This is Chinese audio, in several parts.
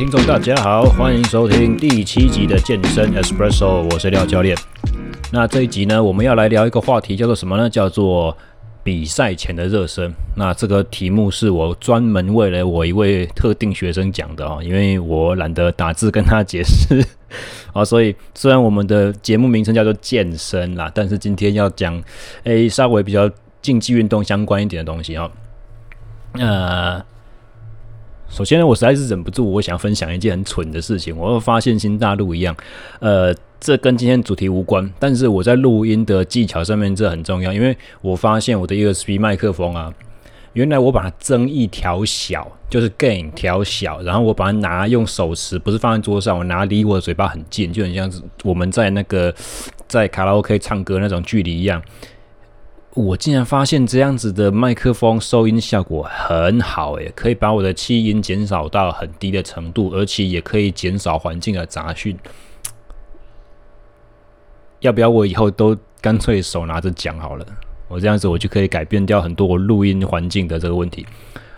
听众大家好，欢迎收听第七集的健身 Espresso，我是廖教练。那这一集呢，我们要来聊一个话题，叫做什么呢？叫做比赛前的热身。那这个题目是我专门为了我一位特定学生讲的啊，因为我懒得打字跟他解释啊，所以虽然我们的节目名称叫做健身啦，但是今天要讲诶稍微比较竞技运动相关一点的东西啊，呃。首先呢，我实在是忍不住，我想分享一件很蠢的事情。我会发现新大陆一样，呃，这跟今天主题无关，但是我在录音的技巧上面这很重要，因为我发现我的 USB 麦克风啊，原来我把它增益调小，就是 gain 调小，然后我把它拿用手持，不是放在桌上，我拿离我的嘴巴很近，就很像是我们在那个在卡拉 OK 唱歌那种距离一样。我竟然发现这样子的麦克风收音效果很好诶，可以把我的气音减少到很低的程度，而且也可以减少环境的杂讯。要不要我以后都干脆手拿着讲好了？我这样子我就可以改变掉很多我录音环境的这个问题。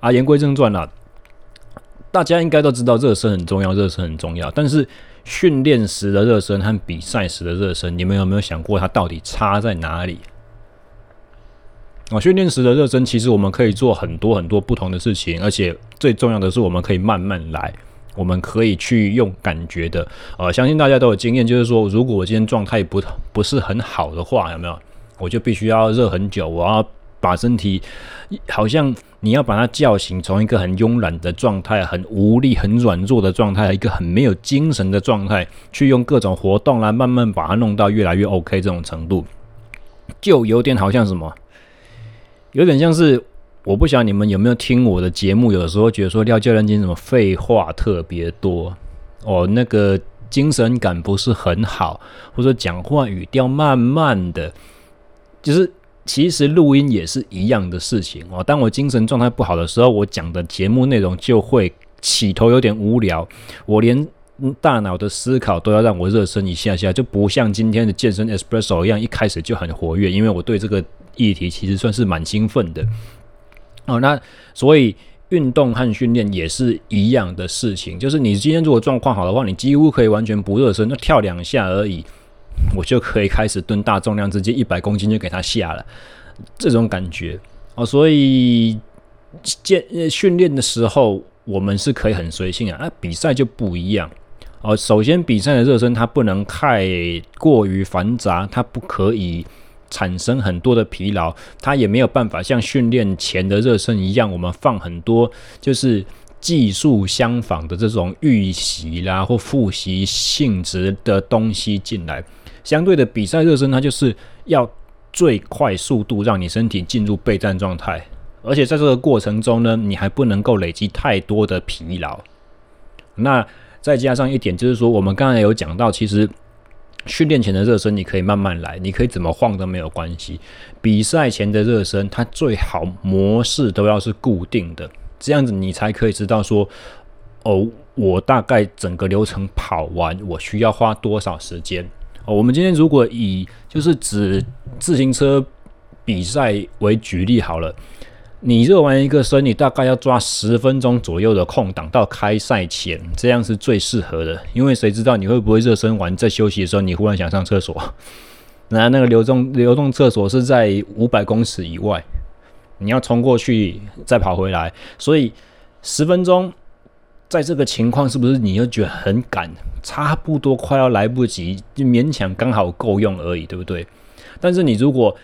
啊，言归正传啦，大家应该都知道热身很重要，热身很重要。但是训练时的热身和比赛时的热身，你们有没有想过它到底差在哪里？啊，训练时的热身，其实我们可以做很多很多不同的事情，而且最重要的是，我们可以慢慢来，我们可以去用感觉的。呃，相信大家都有经验，就是说，如果我今天状态不不是很好的话，有没有？我就必须要热很久，我要把身体，好像你要把它叫醒，从一个很慵懒的状态、很无力、很软弱的状态，一个很没有精神的状态，去用各种活动来慢慢把它弄到越来越 OK 这种程度，就有点好像什么？有点像是，我不晓得你们有没有听我的节目，有的时候觉得说廖教练今天怎么废话特别多哦，那个精神感不是很好，或者讲话语调慢慢的，就是其实录音也是一样的事情哦。当我精神状态不好的时候，我讲的节目内容就会起头有点无聊，我连大脑的思考都要让我热身一下下，就不像今天的健身 Espresso 一样，一开始就很活跃，因为我对这个。议题其实算是蛮兴奋的哦，那所以运动和训练也是一样的事情，就是你今天如果状况好的话，你几乎可以完全不热身，那跳两下而已，我就可以开始蹲大重量，直接一百公斤就给它下了，这种感觉哦，所以健训练的时候我们是可以很随性啊，那比赛就不一样哦。首先比赛的热身它不能太过于繁杂，它不可以。产生很多的疲劳，他也没有办法像训练前的热身一样，我们放很多就是技术相仿的这种预习啦或复习性质的东西进来。相对的比赛热身，它就是要最快速度让你身体进入备战状态，而且在这个过程中呢，你还不能够累积太多的疲劳。那再加上一点就是说，我们刚才有讲到，其实。训练前的热身，你可以慢慢来，你可以怎么晃都没有关系。比赛前的热身，它最好模式都要是固定的，这样子你才可以知道说，哦，我大概整个流程跑完，我需要花多少时间。哦，我们今天如果以就是指自行车比赛为举例好了。你热完一个身，你大概要抓十分钟左右的空档到开赛前，这样是最适合的。因为谁知道你会不会热身？完在休息的时候，你忽然想上厕所，那那个流动流动厕所是在五百公尺以外，你要冲过去再跑回来，所以十分钟在这个情况是不是你又觉得很赶，差不多快要来不及，就勉强刚好够用而已，对不对？但是你如果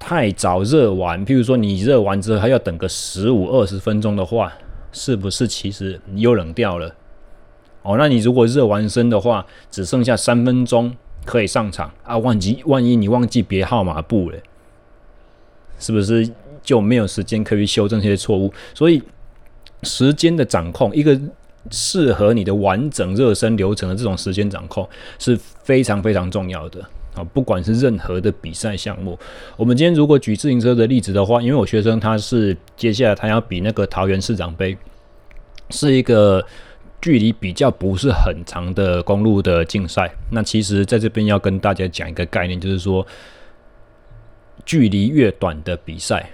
太早热完，譬如说你热完之后还要等个十五二十分钟的话，是不是其实你又冷掉了？哦，那你如果热完身的话，只剩下三分钟可以上场啊，万一万一你忘记别号码布了，是不是就没有时间可以修正这些错误？所以时间的掌控，一个适合你的完整热身流程的这种时间掌控是非常非常重要的。啊，不管是任何的比赛项目，我们今天如果举自行车的例子的话，因为我学生他是接下来他要比那个桃园市长杯，是一个距离比较不是很长的公路的竞赛。那其实在这边要跟大家讲一个概念，就是说，距离越短的比赛，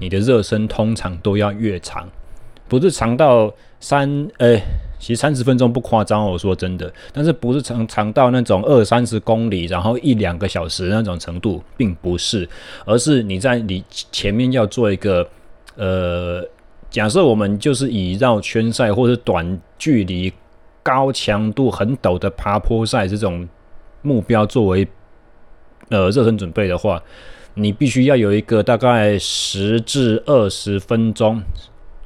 你的热身通常都要越长，不是长到三呃其实三十分钟不夸张，我说真的，但是不是长长到那种二三十公里，然后一两个小时那种程度，并不是，而是你在你前面要做一个呃，假设我们就是以绕圈赛或者短距离、高强度、很陡的爬坡赛这种目标作为呃热身准备的话，你必须要有一个大概十至二十分钟。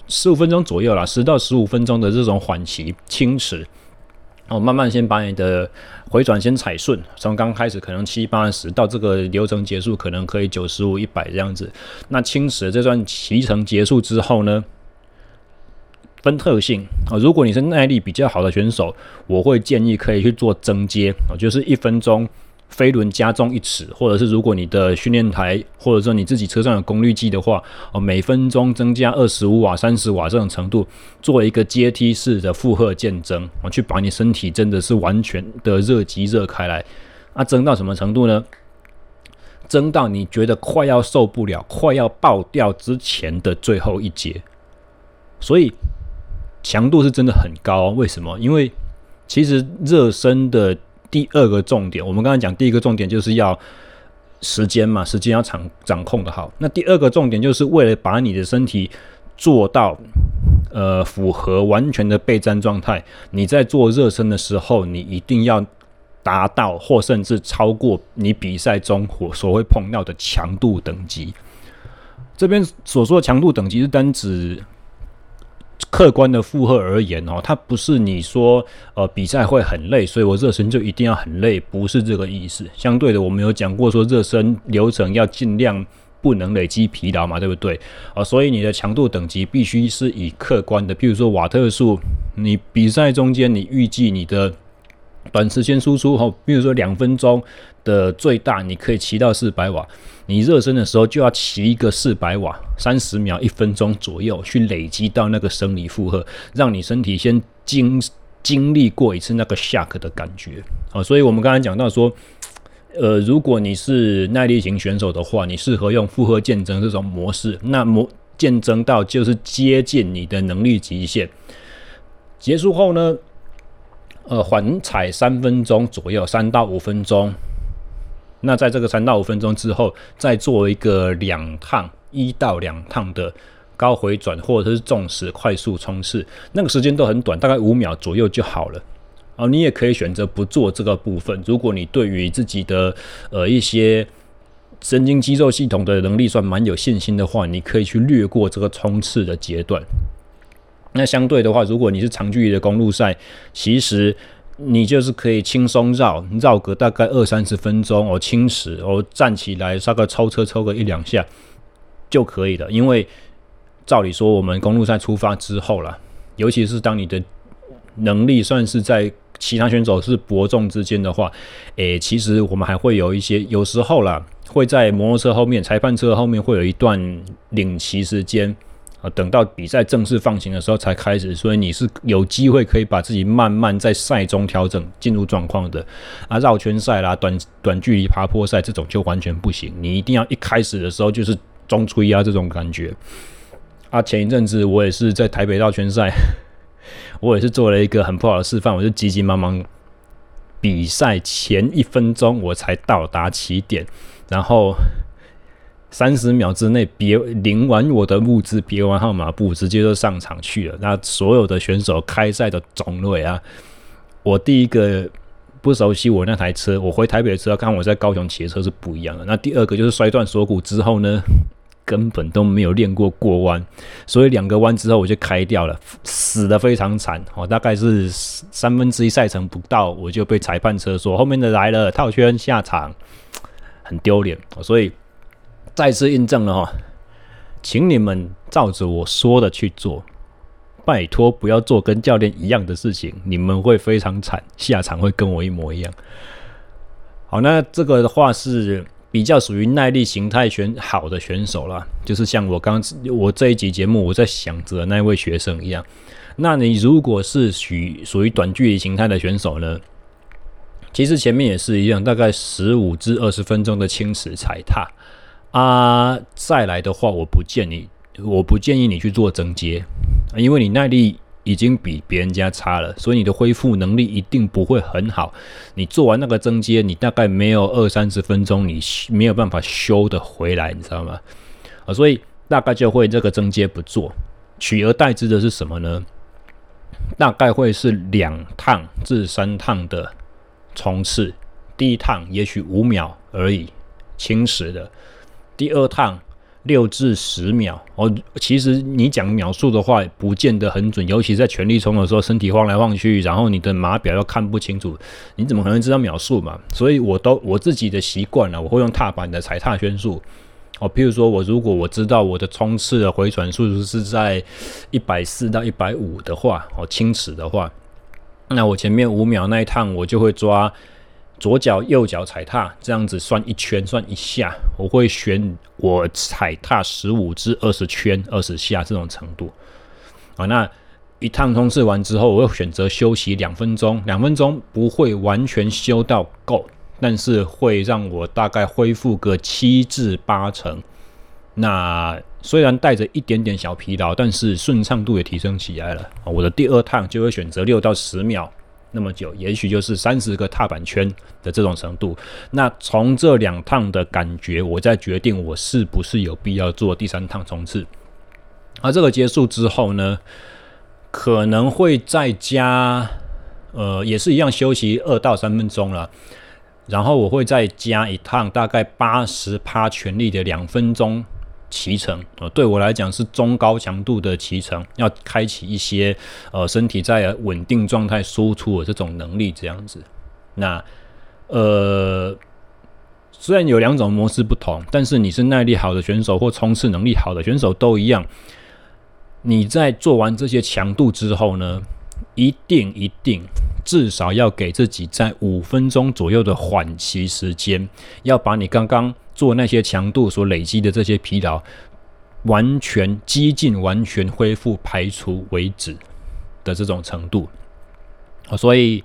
十五分钟左右啦，十到十五分钟的这种缓期轻驰，哦，慢慢先把你的回转先踩顺，从刚开始可能七八十，到这个流程结束可能可以九十五、一百这样子。那轻驰这段骑程结束之后呢，分特性啊，如果你是耐力比较好的选手，我会建议可以去做增阶啊，就是一分钟。飞轮加重一尺，或者是如果你的训练台，或者说你自己车上有功率计的话，哦，每分钟增加二十五瓦、三十瓦这种程度，做一个阶梯式的负荷渐增，我去把你身体真的是完全的热极热开来。啊，增到什么程度呢？增到你觉得快要受不了、快要爆掉之前的最后一节。所以强度是真的很高。为什么？因为其实热身的。第二个重点，我们刚才讲第一个重点就是要时间嘛，时间要掌掌控的好。那第二个重点就是为了把你的身体做到呃符合完全的备战状态，你在做热身的时候，你一定要达到或甚至超过你比赛中所所会碰到的强度等级。这边所说的强度等级是单指。客观的负荷而言哦，它不是你说呃比赛会很累，所以我热身就一定要很累，不是这个意思。相对的，我们有讲过说热身流程要尽量不能累积疲劳嘛，对不对？啊、所以你的强度等级必须是以客观的，譬如说瓦特数，你比赛中间你预计你的短时间输出后，比如说两分钟的最大你可以骑到四百瓦。你热身的时候就要骑一个四百瓦，三十秒、一分钟左右去累积到那个生理负荷，让你身体先经经历过一次那个 shock 的感觉。好，所以我们刚才讲到说，呃，如果你是耐力型选手的话，你适合用负荷渐增这种模式，那么渐增到就是接近你的能力极限。结束后呢，呃，缓踩三分钟左右，三到五分钟。那在这个三到五分钟之后，再做一个两趟一到两趟的高回转或者是重时快速冲刺，那个时间都很短，大概五秒左右就好了。哦，你也可以选择不做这个部分。如果你对于自己的呃一些神经肌肉系统的能力算蛮有信心的话，你可以去略过这个冲刺的阶段。那相对的话，如果你是长距离的公路赛，其实。你就是可以轻松绕绕个大概二三十分钟，哦，轻驶，哦，站起来，稍个抽车抽个一两下就可以了。因为照理说，我们公路赛出发之后了，尤其是当你的能力算是在其他选手是伯仲之间的话，诶、其实我们还会有一些，有时候啦，会在摩托车后面、裁判车后面会有一段领骑时间。啊等到比赛正式放行的时候才开始，所以你是有机会可以把自己慢慢在赛中调整进入状况的。啊，绕圈赛啦、短短距离爬坡赛这种就完全不行，你一定要一开始的时候就是中吹啊这种感觉。啊，前一阵子我也是在台北绕圈赛，我也是做了一个很不好的示范，我就急急忙忙比赛前一分钟我才到达起点，然后。三十秒之内别领完我的物资，别完号码布，直接就上场去了。那所有的选手开赛的种类啊，我第一个不熟悉我那台车，我回台北的车看我在高雄骑的车是不一样的。那第二个就是摔断锁骨之后呢，根本都没有练过过弯，所以两个弯之后我就开掉了，死的非常惨。哦，大概是三分之一赛程不到，我就被裁判车说后面的来了套圈下场，很丢脸。所以。再次印证了哈，请你们照着我说的去做，拜托不要做跟教练一样的事情，你们会非常惨，下场会跟我一模一样。好，那这个的话是比较属于耐力形态选好的选手啦，就是像我刚我这一集节目我在想着那位学生一样。那你如果是属属于短距离形态的选手呢？其实前面也是一样，大概十五至二十分钟的轻尺踩踏。啊，再来的话，我不建议，我不建议你去做增阶，因为你耐力已经比别人家差了，所以你的恢复能力一定不会很好。你做完那个增阶，你大概没有二三十分钟，你没有办法修的回来，你知道吗？啊，所以大概就会这个增阶不做，取而代之的是什么呢？大概会是两趟至三趟的冲刺，第一趟也许五秒而已，轻时的；第二趟。六至十秒哦，其实你讲秒数的话，不见得很准，尤其在全力冲的时候，身体晃来晃去，然后你的码表又看不清楚，你怎么可能知道秒数嘛？所以我都我自己的习惯了，我会用踏板的踩踏圈数哦。譬如说我如果我知道我的冲刺的回转速度是在一百四到一百五的话，哦，轻尺的话，那我前面五秒那一趟我就会抓。左脚、右脚踩踏，这样子算一圈，算一下。我会选我踩踏十五至二十圈、二十下这种程度。啊，那一趟冲刺完之后，我会选择休息两分钟。两分钟不会完全修到够，但是会让我大概恢复个七至八成。那虽然带着一点点小疲劳，但是顺畅度也提升起来了。我的第二趟就会选择六到十秒。那么久，也许就是三十个踏板圈的这种程度。那从这两趟的感觉，我再决定我是不是有必要做第三趟冲刺。而这个结束之后呢，可能会再加，呃，也是一样休息二到三分钟了。然后我会再加一趟，大概八十趴全力的两分钟。骑乘呃，对我来讲是中高强度的骑乘，要开启一些呃身体在稳定状态输出的这种能力，这样子。那呃，虽然有两种模式不同，但是你是耐力好的选手或冲刺能力好的选手都一样。你在做完这些强度之后呢，一定一定至少要给自己在五分钟左右的缓骑时间，要把你刚刚。做那些强度所累积的这些疲劳，完全几近完全恢复排除为止的这种程度，所以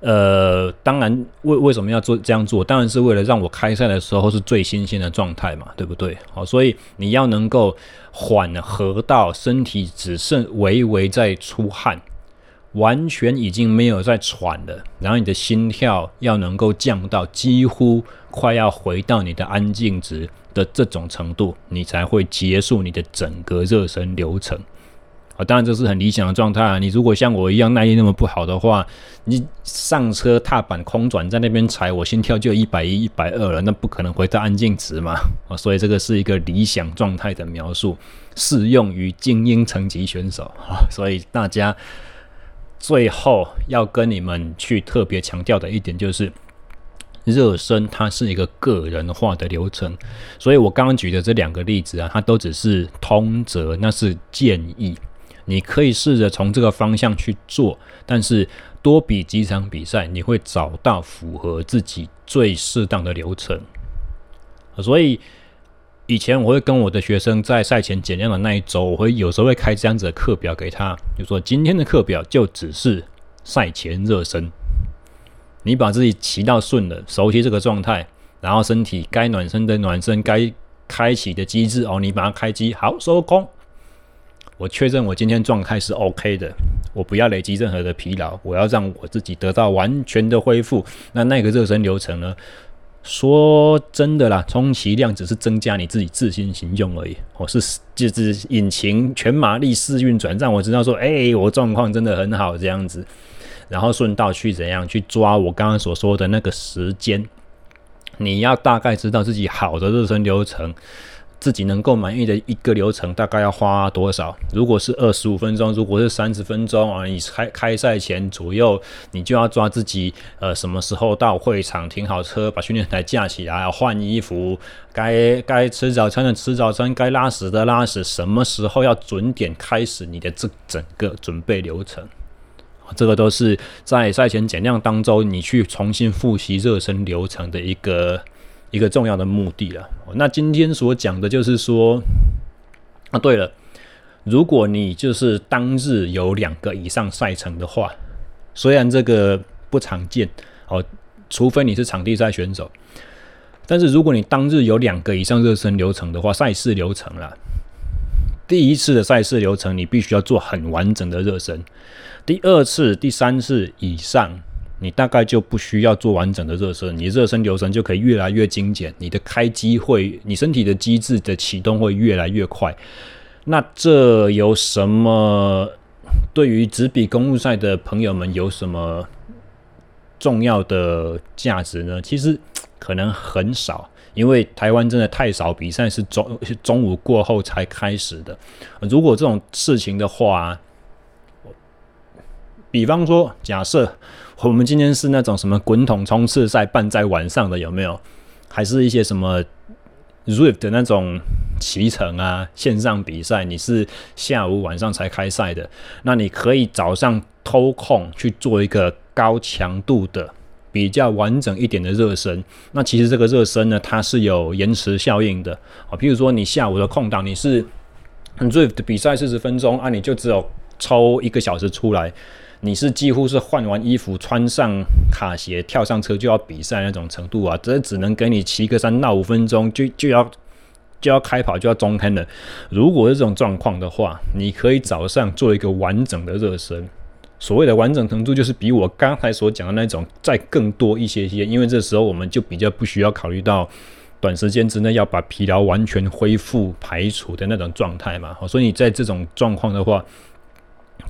呃，当然为为什么要做这样做？当然是为了让我开赛的时候是最新鲜的状态嘛，对不对？好，所以你要能够缓和到身体只剩微微在出汗。完全已经没有在喘了，然后你的心跳要能够降到几乎快要回到你的安静值的这种程度，你才会结束你的整个热身流程。啊，当然这是很理想的状态啊。你如果像我一样耐力那么不好的话，你上车踏板空转在那边踩，我心跳就一百一、一百二了，那不可能回到安静值嘛。啊，所以这个是一个理想状态的描述，适用于精英层级选手啊。所以大家。最后要跟你们去特别强调的一点就是，热身它是一个个人化的流程，所以我刚刚举的这两个例子啊，它都只是通则，那是建议，你可以试着从这个方向去做，但是多比几场比赛，你会找到符合自己最适当的流程，所以。以前我会跟我的学生在赛前减量的那一周，我会有时候会开这样子的课表给他，就说今天的课表就只是赛前热身，你把自己骑到顺了，熟悉这个状态，然后身体该暖身的暖身，该开启的机制哦，你把它开机好收工。我确认我今天状态是 OK 的，我不要累积任何的疲劳，我要让我自己得到完全的恢复。那那个热身流程呢？说真的啦，充其量只是增加你自己自信心用而已。我是就是引擎全马力试运转，让我知道说，哎、我状况真的很好这样子。然后顺道去怎样去抓我刚刚所说的那个时间，你要大概知道自己好的热身流程。自己能够满意的一个流程大概要花多少？如果是二十五分钟，如果是三十分钟啊，你开开赛前左右，你就要抓自己呃什么时候到会场停好车，把训练台架起来，换衣服，该该吃早餐的吃早餐，该拉屎的拉屎，什么时候要准点开始你的这整个准备流程？这个都是在赛前减量当中，你去重新复习热身流程的一个。一个重要的目的了。那今天所讲的就是说，啊，对了，如果你就是当日有两个以上赛程的话，虽然这个不常见哦，除非你是场地赛选手，但是如果你当日有两个以上热身流程的话，赛事流程啦，第一次的赛事流程，你必须要做很完整的热身。第二次、第三次以上，你大概就不需要做完整的热身，你热身流程就可以越来越精简，你的开机会，你身体的机制的启动会越来越快。那这有什么？对于只比公路赛的朋友们有什么重要的价值呢？其实可能很少，因为台湾真的太少比赛是中中午过后才开始的。如果这种事情的话，比方说，假设我们今天是那种什么滚筒冲刺赛办在晚上的，有没有？还是一些什么？Zwift 的那种骑乘啊，线上比赛，你是下午晚上才开赛的，那你可以早上偷空去做一个高强度的、比较完整一点的热身。那其实这个热身呢，它是有延迟效应的啊。譬如说，你下午的空档，你是 Zwift 的比赛四十分钟啊，你就只有抽一个小时出来。你是几乎是换完衣服，穿上卡鞋，跳上车就要比赛那种程度啊！这只能给你骑个三到五分钟，就就要就要开跑，就要中坑了。如果是这种状况的话，你可以早上做一个完整的热身。所谓的完整程度，就是比我刚才所讲的那种再更多一些些。因为这时候我们就比较不需要考虑到短时间之内要把疲劳完全恢复排除的那种状态嘛。所以你在这种状况的话，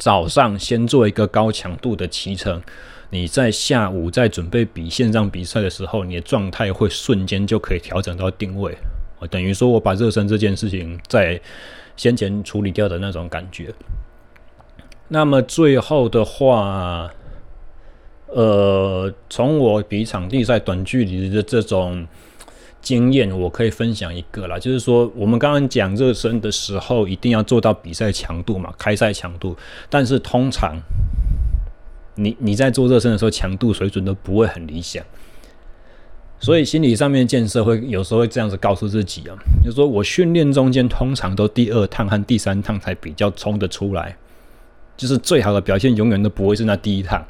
早上先做一个高强度的骑乘，你在下午在准备比线上比赛的时候，你的状态会瞬间就可以调整到定位。等于说我把热身这件事情在先前处理掉的那种感觉。那么最后的话，呃，从我比场地赛短距离的这种。经验我可以分享一个啦，就是说我们刚刚讲热身的时候，一定要做到比赛强度嘛，开赛强度。但是通常你你在做热身的时候，强度水准都不会很理想。所以心理上面建设会有时候会这样子告诉自己啊，就是说我训练中间通常都第二趟和第三趟才比较冲得出来，就是最好的表现永远都不会是那第一趟。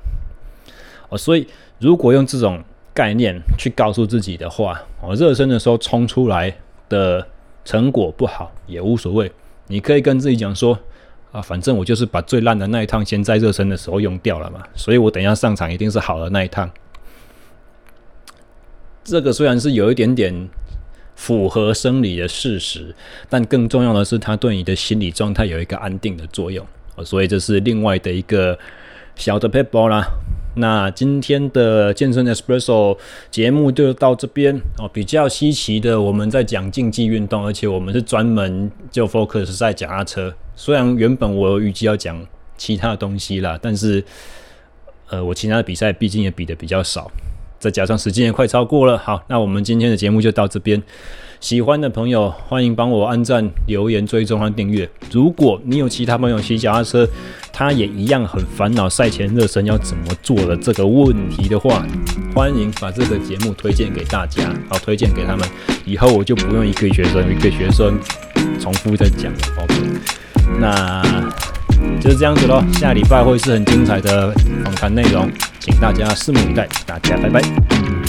哦，所以如果用这种。概念去告诉自己的话，哦，热身的时候冲出来的成果不好也无所谓，你可以跟自己讲说，啊，反正我就是把最烂的那一趟先在热身的时候用掉了嘛，所以我等一下上场一定是好的那一趟。这个虽然是有一点点符合生理的事实，但更重要的是，它对你的心理状态有一个安定的作用，所以这是另外的一个小的 paper 啦。那今天的健身 Espresso 节目就到这边哦。比较稀奇的，我们在讲竞技运动，而且我们是专门就 focus 在脚踏车。虽然原本我预计要讲其他的东西啦，但是呃，我其他的比赛毕竟也比的比较少，再加上时间也快超过了。好，那我们今天的节目就到这边。喜欢的朋友，欢迎帮我按赞、留言、追踪和订阅。如果你有其他朋友骑脚踏车，他也一样很烦恼赛前热身要怎么做的这个问题的话，欢迎把这个节目推荐给大家，好，推荐给他们。以后我就不用一个学生一个学生重复在讲了。OK，那就是这样子喽。下礼拜会是很精彩的访谈内容，请大家拭目以待。大家拜拜。